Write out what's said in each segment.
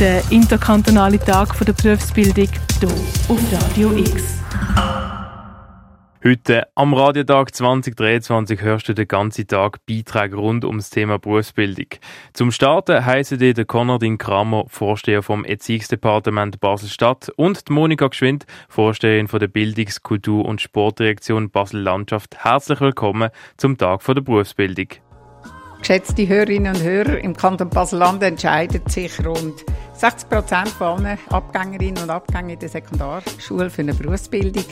Der interkantonale Tag der Berufsbildung hier auf Radio X. Heute am Radiotag 2023 hörst du den ganzen Tag Beiträge rund ums Thema Berufsbildung. Zum Starten heißen dir der Konradin Kramer, Vorsteher vom Erziehungsdepartement Basel-Stadt und die Monika Geschwind, Vorsteherin von der Bildungs-, Kultur- und Sportdirektion Basel-Landschaft. Herzlich willkommen zum Tag der Berufsbildung. Geschätzte Hörerinnen und Hörer, im Kanton Basel-Land entscheidet sich rund 60 Prozent von allen Abgängerinnen und Abgängern der Sekundarschule für eine Berufsbildung.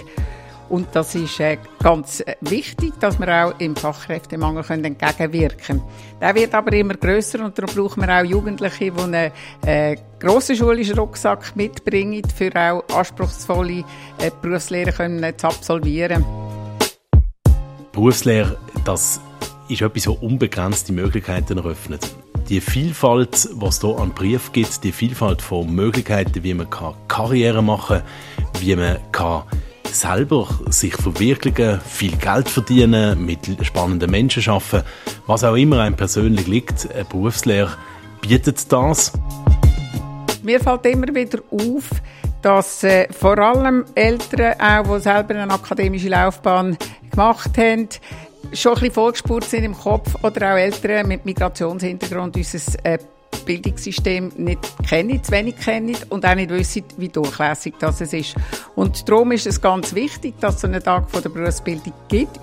Und das ist äh, ganz äh, wichtig, dass wir auch im Fachkräftemangel entgegenwirken können. Der wird aber immer grösser und darum brauchen wir auch Jugendliche, die einen äh, grossen schulischen Rucksack mitbringen, für auch anspruchsvolle äh, Berufslehre können zu absolvieren. Berufslehre, das ist etwas, das unbegrenzte Möglichkeiten eröffnet. Die Vielfalt, was hier an Brief gibt, die Vielfalt von Möglichkeiten, wie man Karriere machen kann, wie man kann selber sich verwirklichen, viel Geld verdienen, mit spannenden Menschen arbeiten, was auch immer einem persönlich liegt, eine Berufslehre bietet das. Mir fällt immer wieder auf, dass äh, vor allem Eltern, auch die selber eine akademische Laufbahn gemacht haben, schon ein bisschen vorgespurt sind im Kopf oder auch Eltern mit Migrationshintergrund unser äh, Bildungssystem nicht kennen, zu wenig kennen und auch nicht wissen, wie durchlässig das ist. Und darum ist es ganz wichtig, dass es einen Tag von der Berufsbildung gibt.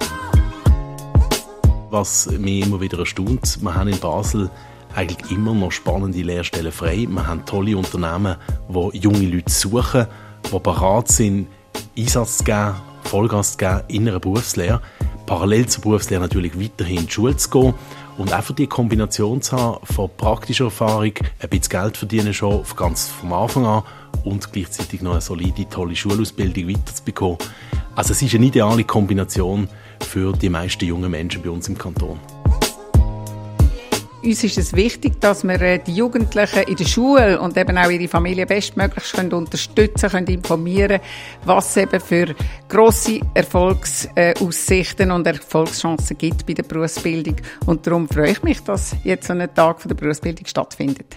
Was mich immer wieder erstaunt, wir haben in Basel eigentlich immer noch spannende Lehrstellen frei. Wir haben tolle Unternehmen, die junge Leute suchen, die bereit sind, Einsatz zu geben, Vollgas zu geben in einer Berufslehre. Parallel zur Berufslehre natürlich weiterhin in die Schule zu gehen und einfach die Kombination zu haben von praktischer Erfahrung, ein bisschen Geld verdienen schon ganz vom Anfang an und gleichzeitig noch eine solide, tolle Schulausbildung weiterzubekommen. Also es ist eine ideale Kombination für die meisten jungen Menschen bei uns im Kanton. Uns ist es wichtig, dass wir äh, die Jugendlichen in der Schule und eben auch ihre Familie bestmöglich können unterstützen können, informieren, was es eben für grosse Erfolgsaussichten und Erfolgschancen gibt bei der Berufsbildung. Und darum freue ich mich, dass jetzt so ein Tag der Berufsbildung stattfindet.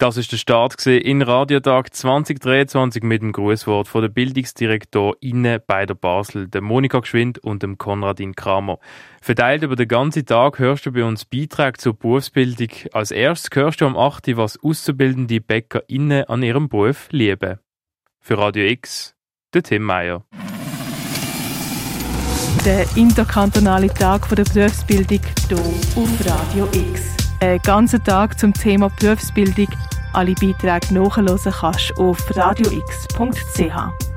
Das ist der Start in Radiotag 2023 mit dem Grußwort von der Bildungsdirektorin bei der Basel, der Monika Geschwind und dem Konradin Kramer. Verteilt über den ganzen Tag hörst du bei uns Beiträge zur Berufsbildung. Als erstes hörst du am 8. was Auszubildende BäckerInnen an ihrem Beruf lieben. Für Radio X, der Tim Meyer. Der interkantonale Tag der Berufsbildung hier auf Radio X. Ein ganzen Tag zum Thema Berufsbildung. Alle Beiträge nachhören kannst auf radiox.ch.